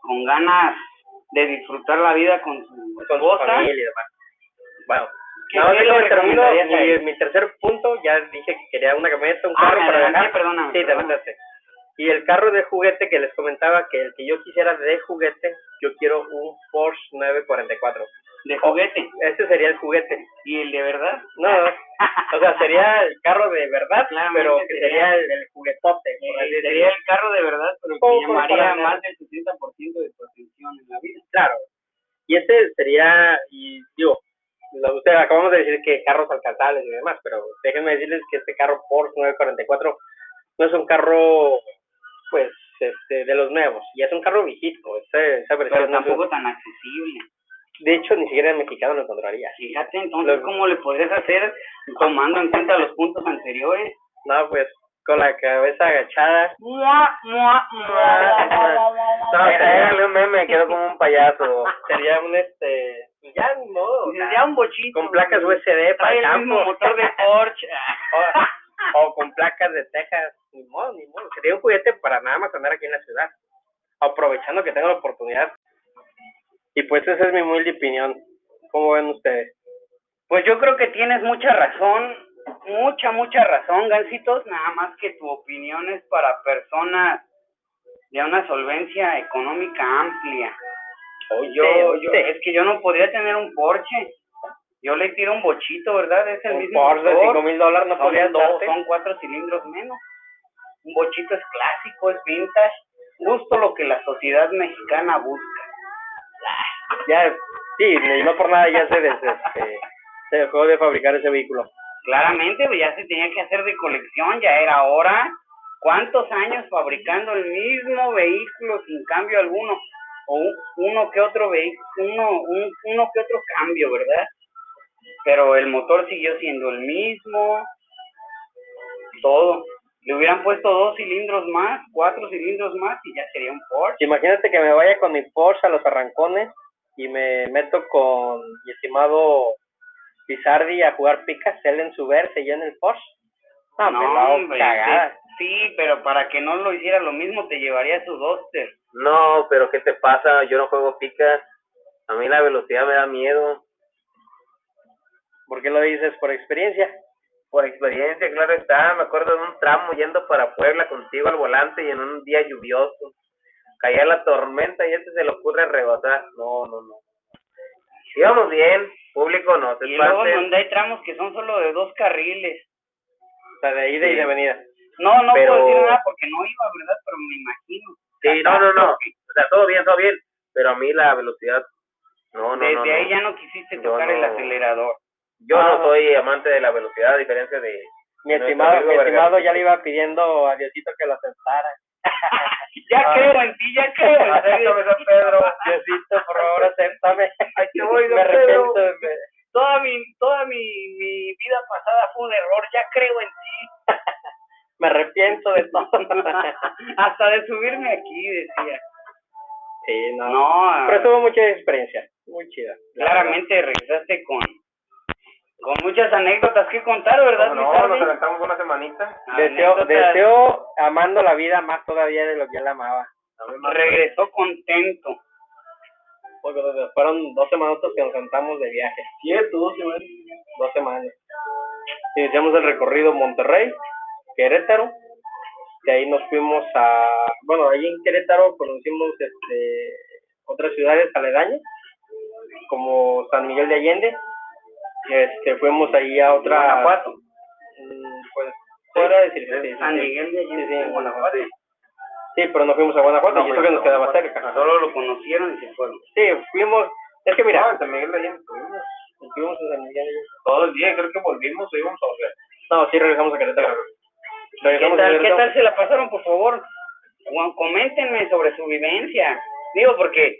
S1: con ganas de disfrutar la vida con su
S2: con su familia y demás. Bueno,
S1: ¿Qué-
S2: nada más
S1: qué
S2: déjame
S1: le
S2: termino
S1: recomendarías a
S2: mi, tercer punto, ya dije que quería una camioneta, un
S1: Ah,
S2: carro
S1: me
S2: para viajar.
S1: perdóname,
S2: Sí,
S1: perdóname.
S2: Y el carro de juguete que les comentaba, que el que yo quisiera de juguete, yo quiero un Porsche 944.
S1: De juguete.
S2: Este sería el juguete.
S1: ¿Y el de verdad?
S2: No, o sea, sería el carro de verdad,
S1: Claramente
S2: pero que
S1: sería-
S2: sería el, el juguetote.
S1: sería el carro de verdad, pero que llamaría más del 60% de tu atención en la vida.
S2: Claro. Y este sería, y digo, lo- usted acabamos de decir que carros alcanzables y demás, pero déjenme decirles que este carro Porsche 944 no es un carro, pues, este, de los nuevos, y es un carro viejito, ese- esa versión.
S1: Pero tampoco tan accesible.
S2: De hecho, ni siquiera en mexicano lo encontraría.
S1: Fíjate, entonces,
S2: Lo-
S1: ¿cómo le podrías hacer tomando en cuenta los puntos anteriores?
S2: No, pues, con la cabeza agachada,
S1: Mua, mua, mua.
S3: No, hágale un meme, quedó como un payaso.
S2: sería un, este, ya ni modo,
S1: Ya un bochito.
S2: con placas USB para el
S1: el mismo
S2: campo.
S1: motor de Porsche.
S2: o, o con placas de Texas, ni modo, ni modo. Sería un juguete para nada más andar aquí en la ciudad, aprovechando que tengo la oportunidad. Y pues esa es mi humilde opinión. ¿Cómo ven ustedes?
S1: Pues yo creo que tienes mucha razón mucha, mucha razón, Gancitos, nada más que tu opinión es para personas de una solvencia económica amplia.
S2: Oye,
S1: Yo, yo, es que yo no podría tener un Porsche. Yo le tiro un bochito, ¿verdad? Es el
S2: un
S1: mismo
S2: Porsche de
S1: motor.
S2: 5 mil dólares no
S1: dos-
S2: darte.
S1: son cuatro cilindros menos. Un bochito es clásico, es vintage, justo lo que la sociedad mexicana busca.
S2: Ya, sí, no por nada ya se, des- este, se dejó de fabricar ese vehículo.
S1: Claramente, ya se tenía que hacer de colección, ya era hora. ¿Cuántos años fabricando el mismo vehículo sin cambio alguno? O un- uno que otro vehículo, uno, un- uno que otro cambio, ¿verdad? Pero el motor siguió siendo el mismo, todo. Le hubieran puesto dos cilindros más, cuatro cilindros más y ya sería un Porsche.
S2: Imagínate que me vaya con mi Porsche a los arrancones y me meto con mi estimado Pizardi a jugar picas, él en su verse y yo en el Porsche. No, la hago
S1: hombre,
S2: cagada.
S1: sí, sí, pero para que no lo hiciera lo mismo te llevaría su Duster.
S3: No, pero ¿qué te pasa? Yo no juego picas. A mí la velocidad me da miedo.
S2: ¿Por qué lo dices? Por experiencia.
S3: Por experiencia, claro está. Me acuerdo de un tramo yendo para Puebla contigo al volante y en un día lluvioso. Caía la tormenta y este se le ocurre rebasar. No, no, no. Íbamos bien, público no.
S1: Y luego donde hay tramos que son solo de dos carriles.
S2: O sea, de ida y
S3: Sí.
S2: de venida.
S1: No, no
S3: Pero-
S1: puedo decir nada porque no iba, ¿verdad? Pero me imagino.
S3: Sí, no, no, no. O sea, todo bien, todo bien. Pero a mí la velocidad. No, no,
S1: Desde
S3: no.
S1: ahí
S3: no.
S1: ya no quisiste tocar el acelerador.
S3: Yo
S2: Ah.
S3: no soy amante de la velocidad, a diferencia de.
S2: Mi estimado, mi estimado ya le iba pidiendo a Diosito que lo sentara.
S1: Ya
S3: Ah.
S1: creo en ti, ya creo en ti.
S3: Acéptame, San Pedro.
S2: Diosito, por favor, acéptame.
S3: Voy,
S2: me
S3: Don Pedro.
S2: arrepiento. me-
S1: Toda mi, toda mi, mi vida pasada fue un error, ya creo en ti.
S2: Me arrepiento de todo.
S1: Hasta de subirme aquí, decía.
S2: sí, no.
S1: No,
S2: Pero tuvo mucha experiencia. Muy chida. la
S1: claramente regresaste con, con muchas anécdotas que contar, ¿verdad,
S3: No, nos aventamos una semanita.
S2: Deseo, deseo amando la vida más todavía de lo que él amaba.
S1: Regresó contento.
S2: Porque fueron dos semanas que nos sentamos de viaje.
S3: Cierto, dos semanas.
S2: Dos semanas. Iniciamos el recorrido Monterrey, Querétaro. De ahí nos fuimos a. Bueno, ahí en Querétaro conocimos este, otras ciudades aledañas, como San Miguel de Allende. Este, fuimos ahí a otra.
S1: Guanajuato.
S2: Mm, Pues, fuera de decir, sí, sí,
S1: San
S2: sí.
S1: Miguel de Allende,
S2: Sí, sí, en
S1: Guanajuato.
S2: Sí. Sí, pero no fuimos a Guanajuato,
S3: No,
S2: y eso
S3: fuimos
S2: que nos
S3: a
S2: quedaba cerca.
S1: Solo lo conocieron y se fueron.
S2: Sí, fuimos. Es que mira,
S3: No, en San Miguel de Allende estuvimos.
S2: fuimos a San Miguel de Allende.
S3: Todo el día, creo que volvimos o íbamos a volver.
S2: No, sí regresamos a Querétaro.
S1: ¿Qué
S2: Regresamos a
S1: tal, ¿Qué
S2: Querétaro.
S1: tal se la pasaron, por favor? Juan, Coméntenme sobre su vivencia. Digo, porque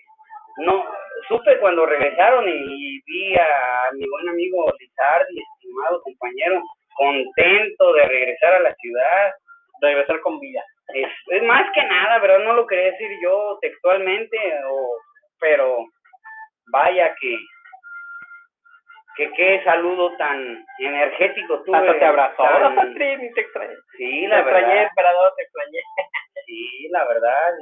S1: no supe cuando regresaron y vi a mi buen amigo Lizardi, estimado compañero, contento de regresar a la ciudad.
S2: Regresar con vida.
S1: Es, es más que nada, ¿verdad? No lo quería decir yo textualmente, o, pero vaya que que qué saludo tan energético tuve.
S2: Hasta te abrazó.
S1: tan-
S2: te extrañé.
S1: sí,
S2: Te
S1: la
S2: extrañé,
S1: verdad.
S2: emperador, te extrañé.
S1: Sí, la verdad,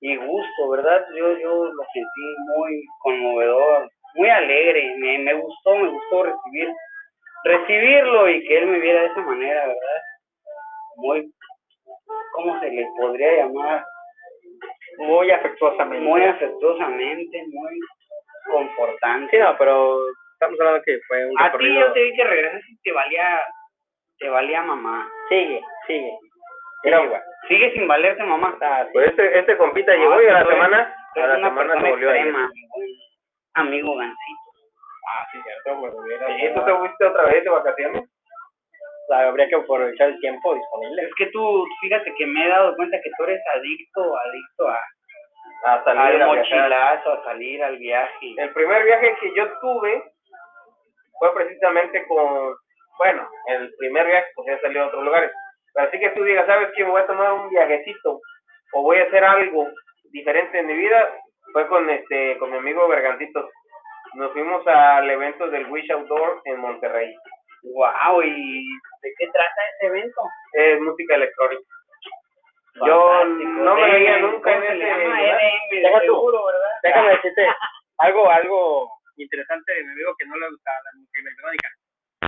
S1: y, y gusto, ¿verdad? Yo, yo lo sentí muy conmovedor, muy alegre, me, me gustó, me gustó recibir, recibirlo y que él me viera de esa manera, ¿verdad? Muy, ¿cómo se le podría llamar?
S2: Muy afectuosamente.
S1: Muy afectuosamente, muy confortante.
S2: Sí, no, pero estamos hablando que fue un
S1: A ti yo te vi que regresas y te valía, te valía mamá.
S2: Sigue, sigue.
S1: Pero
S2: igual.
S1: Sigue sin valerte mamá.
S2: Ah, sí.
S3: Pues este, este compita
S1: No,
S3: llegó y a la semana, a la semana se volvió a ir.
S1: extrema, buen amigo Gancito.
S2: Ah, sí, cierto, me hubiera-
S3: ¿Y tú te fuiste otra vez de vacaciones?
S2: O sea, habría que aprovechar el tiempo disponible.
S1: Es que tú, fíjate que me he dado cuenta que tú eres adicto, adicto a,
S3: A salir
S1: al
S3: a viajar.
S1: mochilazo, a salir al viaje.
S3: El primer viaje que yo tuve fue precisamente con, bueno, el primer viaje pues ya salió a otros lugares. Pero así que tú digas, ¿sabes qué? Me voy a tomar un viajecito o voy a hacer algo diferente en mi vida. Fue con este, con mi amigo Bergantitos. Nos fuimos al evento del Wish Outdoor en Monterrey.
S1: Wow, ¿y de qué trata ese evento?
S3: Es música electrónica. Yo no me veía nunca
S1: ¿cómo
S3: en
S1: se
S3: ese.
S2: Déjame decirte algo, algo interesante de mi amigo que no le gusta la música electrónica.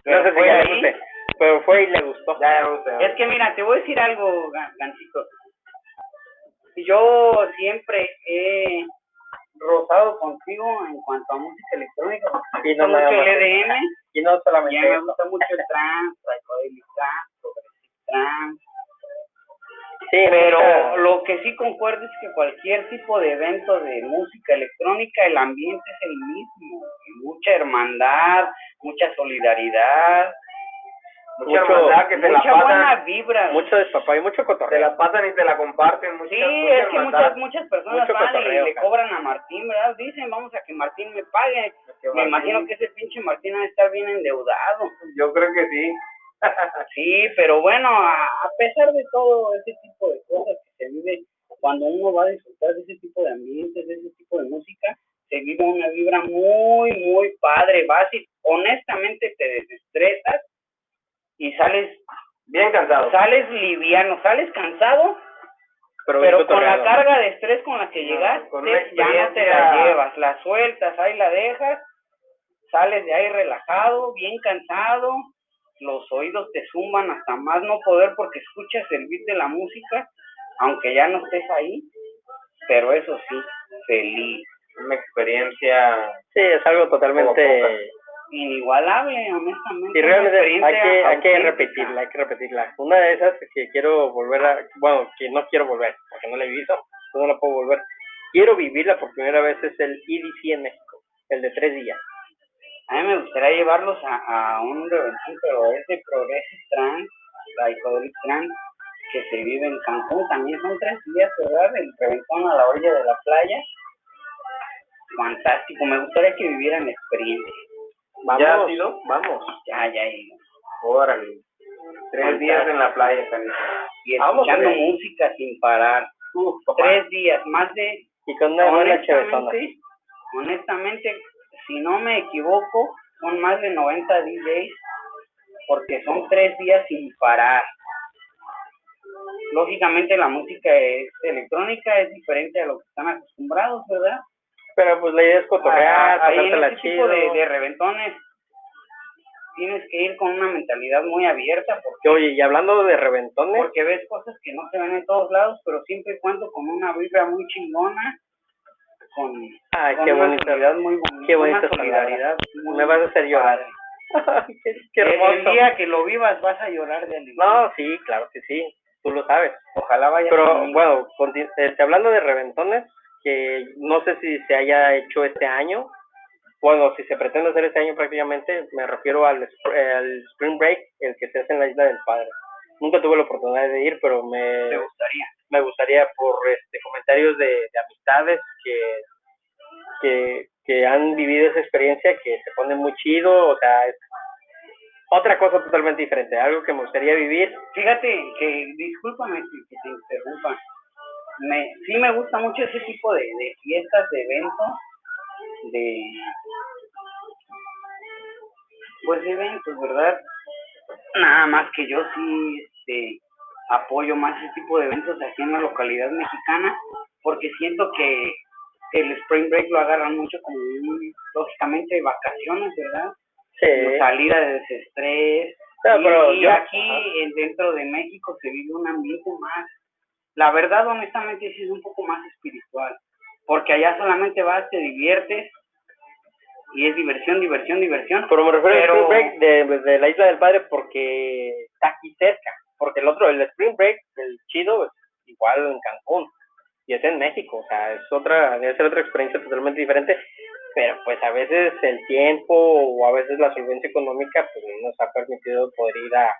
S2: No
S1: Fue ahí.
S2: Pero fue y le gustó.
S3: Ya, me gusta.
S1: Es que mira, te voy a decir algo, Gan- Gancito. Yo siempre he rozado contigo en cuanto a música electrónica.
S2: Y
S1: Me
S2: no
S1: gusta
S2: nada
S1: mucho el EDM,
S2: Y no solamente
S1: y me gusta mucho el trance, progressive trance.
S2: Sí,
S1: Pero lo que sí concuerdo es que cualquier tipo de evento de música electrónica, el ambiente es el mismo. Mucha hermandad, mucha solidaridad,
S3: Mucha
S2: mucho-
S3: hermandad que te la
S1: mucha buena
S3: pasan,
S1: vibra.
S2: mucho despapá y mucho
S3: te
S2: cotorreo.
S3: la pasan y te la comparten. Mucha,
S1: Sí,
S3: mucha
S1: es que muchas muchas personas
S2: Mucho
S1: van y
S2: cotorreo,
S1: le
S2: cara.
S1: cobran a Martín, ¿verdad? Dicen, vamos a que Martín me pague.
S3: Que
S1: Me
S3: Martín-
S1: imagino que ese pinche Martín ha estar bien endeudado.
S3: Yo creo que sí.
S1: Sí, pero bueno, a, a pesar de todo ese tipo de cosas que se vive, cuando uno va a disfrutar de ese tipo de ambientes, de ese tipo de música, se vive una vibra muy, muy padre. Vas y honestamente te desestresas y sales,
S3: Bien cansado.
S1: sales liviano, sales cansado,
S2: pero,
S1: con la carga de estrés con la que
S3: No,
S1: llegaste,
S3: con
S1: ya no te la llevas, la sueltas, ahí la dejas, sales de ahí relajado, bien cansado, los oídos te zumban hasta más no poder porque escuchas el beat de la música, aunque ya no estés ahí, pero eso sí, feliz,
S3: Una experiencia.
S2: Sí, es algo
S3: Como
S2: totalmente...
S1: inigualable, honestamente.
S2: Y
S1: una
S2: realmente hay que, hay que repetirla, hay que repetirla. Una de esas que quiero volver a, bueno, que no quiero volver, porque no la he vivido, no la puedo volver. Quiero vivirla por primera vez es el EDC en México, el de tres días.
S1: A mí me gustaría llevarlos a, a un reventón, pero es de Progressive Trans, Psychedelic Trans, que se vive en Cancún. También son tres días, ¿verdad? El reventón a la orilla de la playa. Fantástico, me gustaría que vivieran la experiencia.
S2: Vamos,
S3: ¿Ya
S2: vamos.
S1: Ya, ya, y,
S3: Órale. Tres días en la playa, Carlitos.
S1: y
S3: Vamos,
S1: escuchando
S3: hombre.
S1: música sin parar.
S3: Uf, papá.
S1: Tres días, más de
S2: Y con una
S1: honestamente, honestamente, si no me equivoco, son más de 90 DJs porque son tres días sin parar. Lógicamente la música es electrónica, es diferente a lo que están acostumbrados, ¿verdad?
S2: Pero pues la idea es cotorrear,
S1: Ah, ahí en este
S2: chido.
S1: tipo de, de reventones tienes que ir con una mentalidad muy abierta porque,
S2: Que, Oye, y hablando de reventones,
S1: porque ves cosas que no se ven en todos lados, pero siempre y cuando con una vibra muy chingona, con
S2: ay,
S1: con
S2: qué
S1: una
S2: bonito.
S1: solidaridad muy bonita,
S2: qué
S1: una
S2: bonitas
S1: solidaridad muy
S2: Me vas a hacer llorar. qué, qué
S1: El-
S2: hermoso.
S1: El día que lo vivas vas a llorar de alegría.
S2: No, sí, claro que sí, tú lo sabes.
S1: Ojalá vaya
S2: Pero
S1: conmigo.
S2: bueno, este, hablando de reventones, que no sé si se haya hecho este año, bueno, si se pretende hacer este año prácticamente, me refiero al, al Spring Break, el que se hace en la Isla del Padre. Nunca tuve la oportunidad de ir, pero me,
S1: te gustaría.
S2: me gustaría por este comentarios de, de amistades que, que que han vivido esa experiencia que se pone muy chido, o sea, es otra cosa totalmente diferente, algo que me gustaría vivir.
S1: Fíjate que, discúlpame que te interrumpa, me, sí me gusta mucho ese tipo de, de fiestas, de eventos, de, pues de eventos, ¿verdad? Nada más que yo sí este, apoyo más ese tipo de eventos aquí en la localidad mexicana, porque siento que el Spring Break lo agarran mucho como un, lógicamente, vacaciones, ¿verdad?
S2: Sí.
S1: Como salida de desestrés.
S2: No,
S1: y
S2: pero
S1: y
S2: yo-
S1: aquí,
S2: ajá.
S1: dentro de México, se vive un ambiente más, la verdad, honestamente, sí es un poco más espiritual, porque allá solamente vas, te diviertes, y es diversión, diversión, diversión.
S2: Pero me refiero
S1: Pero-
S2: al Spring Break de, de la Isla del Padre porque está aquí cerca. Porque el otro, el Spring Break, el chido, es igual en Cancún. Y es en México. O sea, es otra, debe ser otra experiencia totalmente diferente. Pero pues a veces el tiempo o a veces la solvencia económica pues no nos ha permitido poder ir a,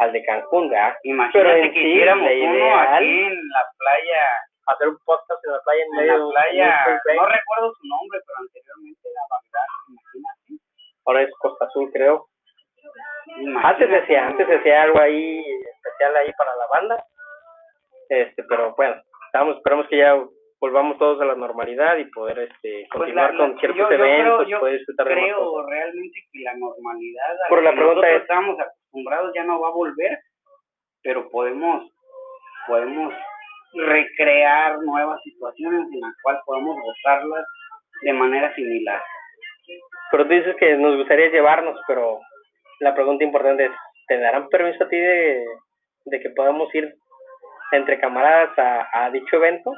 S2: al de Cancún, ¿verdad?
S1: Imagínate
S2: Pero en
S1: que
S2: sí,
S1: hiciéramos uno
S2: ideal-
S1: aquí en la playa,
S2: Hacer un podcast en la playa en
S1: en
S2: medio de
S1: la playa, no recuerdo su nombre, pero anteriormente era Bagdad, imagínate.
S2: Ahora es Costa Azul, creo.
S1: imagínate.
S2: Antes decía, antes decía algo ahí especial ahí para la banda. Este, pero bueno, estamos, esperamos que ya volvamos todos a la normalidad y poder este
S1: Pues
S2: continuar
S1: la-
S2: con ciertos
S1: yo- yo creo-
S2: eventos,
S1: yo
S2: poder disfrutar de
S1: creo
S2: cosas.
S1: realmente que la normalidad
S2: Pero
S1: la
S2: pregunta es-
S1: estamos acostumbrados ya no va a volver, pero podemos podemos recrear nuevas situaciones en las cuales podemos gozarlas de manera similar.
S2: Pero tú dices que nos gustaría llevarnos, pero la pregunta importante es, ¿te darán permiso a ti de, de que podamos ir entre camaradas a, a dicho evento?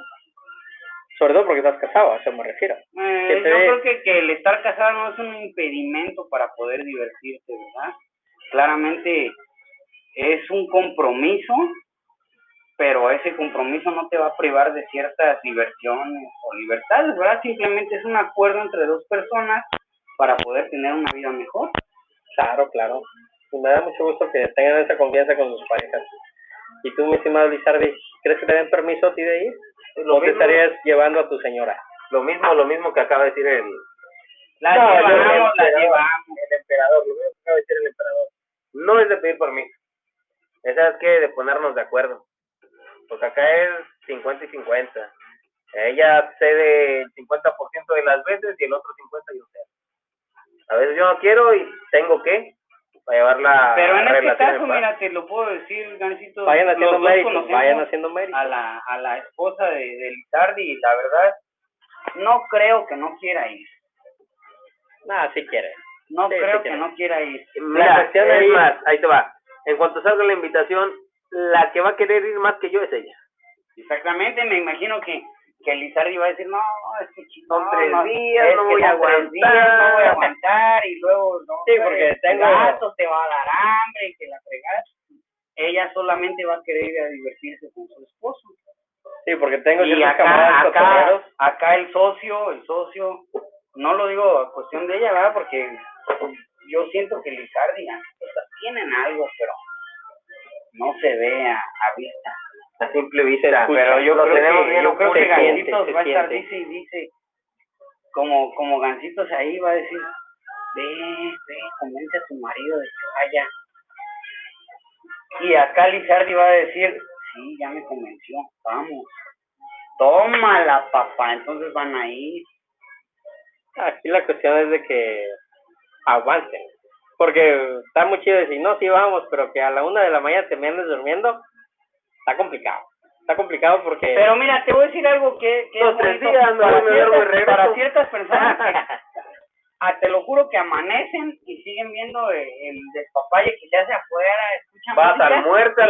S2: Sobre todo porque estás casado, a eso me refiero.
S1: Eh, yo creo que, que el estar casado no es un impedimento para poder divertirse, ¿verdad? Claramente es un compromiso, pero ese compromiso no te va a privar de ciertas diversiones o libertades, ¿verdad? Simplemente es un acuerdo entre dos personas para poder tener una vida mejor.
S2: Claro, claro. Y me da mucho gusto que tengan esa confianza con sus parejas. ¿Y tú, mi estimado Lizardi, crees que te den permiso a ti de ir?
S3: Lo
S2: ¿O te estarías llevando a tu señora?
S3: lo mismo, lo mismo que acaba de decir el,
S1: La
S2: No,
S1: llevamos, la llevamos.
S3: el emperador, lo mismo que acaba de decir el emperador. No es de pedir permiso. Esa es que de ponernos de acuerdo. Porque acá es 50 y 50. Ella cede el 50% de las veces y el otro 50% yo cedo. A veces yo no quiero y tengo que para llevar la
S1: Pero en este caso, mira, te lo puedo decir, Gancito.
S2: Vayan haciendo méritos,
S1: conocemos
S2: vayan haciendo méritos.
S1: a la, a la esposa de, de la verdad, no creo que no quiera ir.
S2: Nada, si quiere.
S1: No
S2: Sí,
S1: creo
S2: sí
S1: que no quiera ir.
S3: Mira,
S2: cuestión
S3: es
S2: ahí-
S3: más, ahí te va. En cuanto salga la invitación, la que va a querer ir más que yo es ella.
S1: Exactamente, me imagino que, que Lizardi va a decir, no, es que chico,
S3: Son tres días,
S1: es
S3: no voy a
S1: días,
S3: aguantar".
S1: no voy a aguantar, y luego, no,
S2: Sí, porque tengo-
S1: gato te va a dar hambre, y que la fregas. Ella solamente va a querer ir a divertirse con su esposo.
S2: Sí, porque tengo
S1: y acá, acá, acá el socio, el socio, no lo digo a cuestión de ella, ¿verdad? Porque yo siento que Lizardi y Angelita tienen algo, pero no se ve a, a vista.
S3: A simple vista.
S1: Pero yo
S3: Lo
S1: creo
S3: tenemos
S1: que,
S3: bien
S1: yo creo que Gancitos va a estar, dice y dice, como, como Gancitos ahí va a decir, ve, ve, convence a tu marido de que vaya. Y acá Lizardi va a decir, sí, ya me convenció, vamos. Tómala, papá, entonces van a ir.
S2: Aquí la cuestión es de que aguanten. Porque está muy chido decir, no, sí vamos, pero que a la una de la mañana te me andes durmiendo, está complicado. Está complicado porque...
S1: Pero mira, te voy a decir algo que, que
S3: Dos,
S1: es
S3: tres días, no,
S1: para, ciertas, para ciertas personas que, ah, te lo juro que amanecen y siguen viendo el, el despapalle que se hace afuera, escuchan
S3: Vas
S1: música,
S3: al muerto,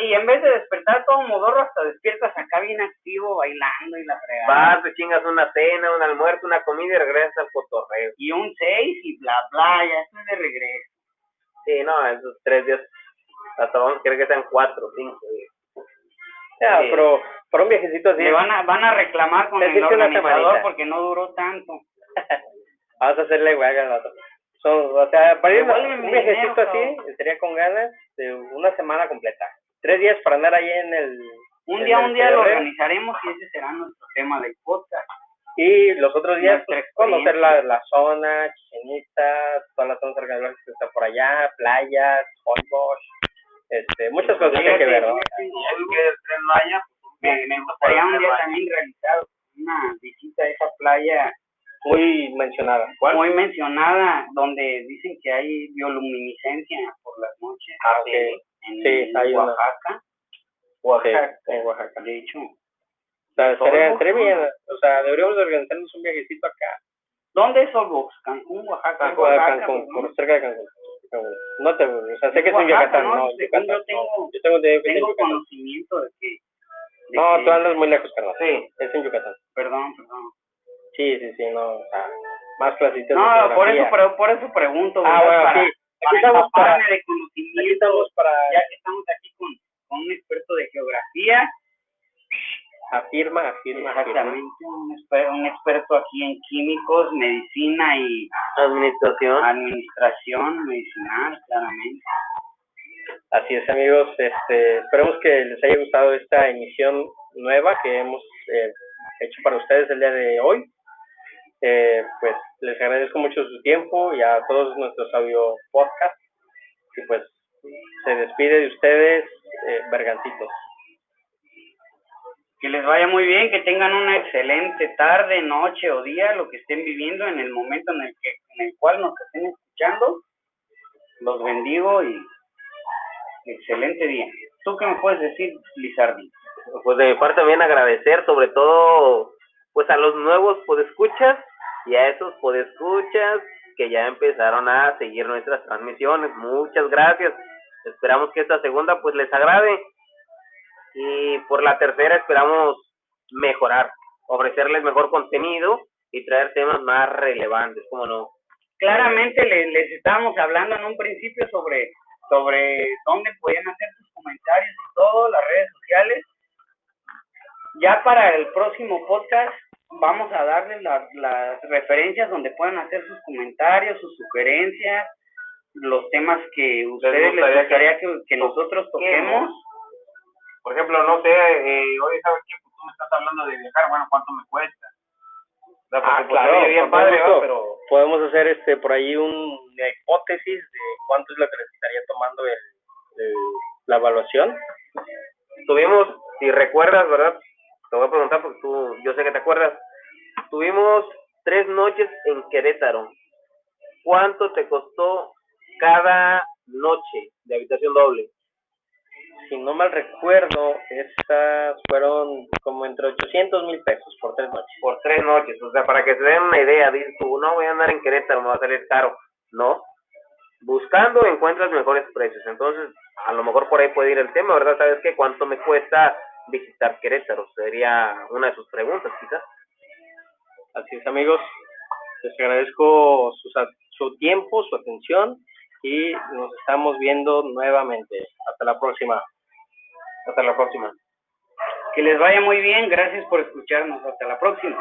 S1: y, en vez de despertar todo modorro, hasta despiertas acá bien activo, bailando y la fregada.
S3: vas, te chingas una cena, un almuerzo, una comida y regresas al cotorreo.
S1: Y un seis y bla, bla, ya estás de regreso.
S3: Sí, no, esos tres días, hasta vamos a querer que sean cuatro, cinco días.
S2: Ya,
S3: Sí.
S2: pero para un viajecito así,
S1: Le van a, van a reclamar con el organizador porque no duró tanto.
S2: vamos a hacerle huelga al vato. Son, o sea, para ir un viajecito así, sería con ganas de una semana completa. Tres días para andar ahí en el...
S1: Un
S2: en
S1: día,
S2: el
S1: un día lo organizaremos y ese será nuestro tema del podcast.
S2: Y los otros días, pues, conocer la, la zona, Chichen Itza, todas las zonas arqueológicas que están por allá, playas, Holbox, este, muchas cosas que hay que ver, ¿no?
S1: Me, me gustaría un día también realizar una visita a esa playa
S2: Muy mencionada.
S1: muy mencionada, donde dicen que hay bioluminiscencia por las noches
S2: Ah, ok.
S1: en,
S2: Sí, hay.
S1: Oaxaca.
S2: Oaxaca. en Oaxaca.
S1: De hecho,
S2: O sea, estaría
S1: ¿no?
S2: bien, o sea, deberíamos de organizarnos un viajecito acá,
S1: ¿dónde es Olbox? Cancún, Oaxaca.
S2: Cancún,
S1: Oaxaca,
S2: Cancún,
S1: pues, ¿no?
S2: por cerca de Cancún. No te, o sea, sé que es en Yucatán,
S1: ¿no?
S2: no, Yucatán,
S1: yo tengo-
S2: no. Yo tengo en
S1: Tengo conocimiento de que... de
S2: No,
S1: que-
S2: tú andas muy lejos, carnal.
S3: Sí.
S2: Es en Yucatán.
S1: Perdón, perdón.
S2: Sí, sí, sí, no, o sea, más clasitas
S1: No, por eso, por, por eso pregunto.
S2: Ah, bueno,
S1: para,
S2: sí. Aquí
S1: para
S2: estamos para,
S1: de
S2: aquí
S1: conocimiento,
S2: estamos para,
S1: ya que estamos aquí con, con un experto de geografía,
S2: afirma, afirma, afirma.
S1: exactamente, un experto aquí en químicos, medicina y
S3: Administración.
S1: administración medicinal, claramente.
S2: Así es, amigos. Este, esperemos que les haya gustado esta emisión nueva que hemos eh, hecho para ustedes el día de hoy. Eh, pues les agradezco mucho su tiempo y a todos nuestros audio podcast. Y pues se despide de ustedes, eh, Bergancitos.
S1: Que les vaya muy bien, que tengan una excelente tarde, noche o día, lo que estén viviendo en el momento en el que en el cual nos estén escuchando. Los bendigo y excelente día. ¿Tú qué me puedes decir, Lizardi?
S3: Pues de mi parte también agradecer sobre todo pues a los nuevos podescuchas y a esos podescuchas que ya empezaron a seguir nuestras transmisiones. Muchas gracias. Esperamos que esta segunda pues les agrade y por la tercera esperamos mejorar, ofrecerles mejor contenido y traer temas más relevantes, como no.
S1: Claramente les, les estábamos hablando en un principio sobre, sobre dónde podían hacer sus comentarios y todo, las redes sociales. Ya para el próximo podcast vamos a darles las, las referencias donde puedan hacer sus comentarios, sus sugerencias, los temas que ustedes les
S3: gustaría
S1: gustaría
S3: que
S1: que, que nosotros toquemos.
S3: Por ejemplo, no sé, eh, hoy sabes que tú me estás hablando de viajar, bueno, ¿cuánto me cuesta?
S2: Ah,
S3: pues,
S2: claro,
S3: oye bien padre, pero
S2: podemos hacer este por ahí un- una hipótesis de cuánto es lo que les estaría tomando el, el- la evaluación.
S3: tuvimos, si recuerdas, ¿verdad? Te voy a preguntar porque tú, yo sé que te acuerdas. Tuvimos tres noches en Querétaro. ¿Cuánto te costó cada noche de habitación doble?
S2: Si no mal recuerdo, esas fueron como entre 800 mil pesos por tres noches.
S3: Por tres noches. O sea, para que se den una idea, dices tú, no voy a andar en Querétaro, me va a salir caro. No. Buscando encuentras mejores precios. Entonces, a lo mejor por ahí puede ir el tema, ¿verdad? ¿Sabes qué? ¿Cuánto me cuesta visitar Querétaro? Sería una de sus preguntas, quizás.
S2: Así es, amigos. Les agradezco su, su tiempo, su atención y nos estamos viendo nuevamente. Hasta la próxima.
S3: Hasta la próxima.
S1: Que les vaya muy bien, gracias por escucharnos, hasta la próxima.